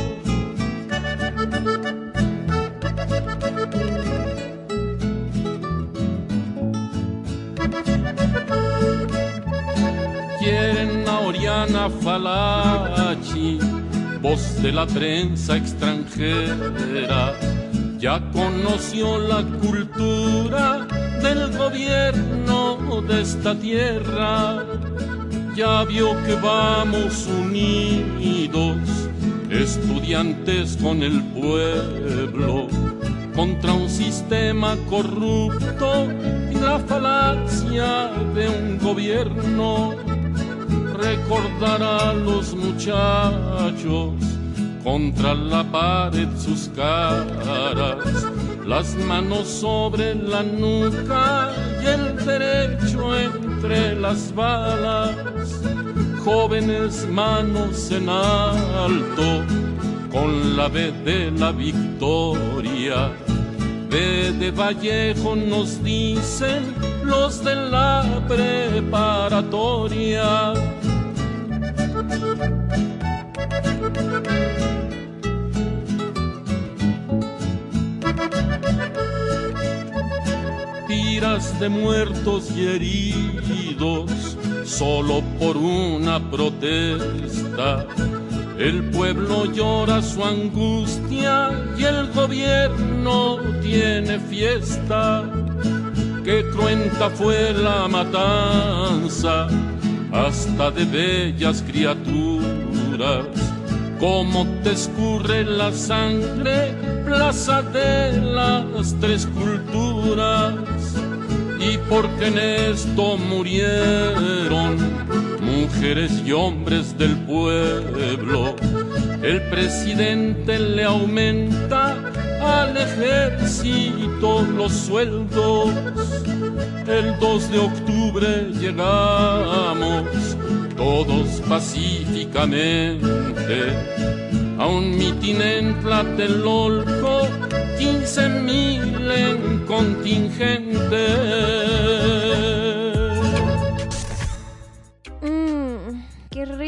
Quieren a Oriana Falachi, voz de la prensa extranjera, ya conoció la cultura del gobierno de esta tierra. Ya vio que vamos unidos, estudiantes con el pueblo, contra un sistema corrupto la falacia de un gobierno. Recordar a los muchachos contra la pared sus caras, las manos sobre la nuca y el derecho entre las balas, jóvenes manos en alto, con la B de la victoria. B de Vallejo nos dicen los de la preparatoria. Tiras de muertos y heridos solo por una protesta. El pueblo llora su angustia y el gobierno tiene fiesta. Qué cruenta fue la matanza, hasta de bellas criaturas. Cómo te escurre la sangre, plaza de las tres culturas. Y porque en esto murieron mujeres y hombres del pueblo, el presidente le aumenta al ejército los sueldos. El 2 de octubre llegamos todos pacíficamente a un mitin en Tlatelolco, 15 mil en contingente.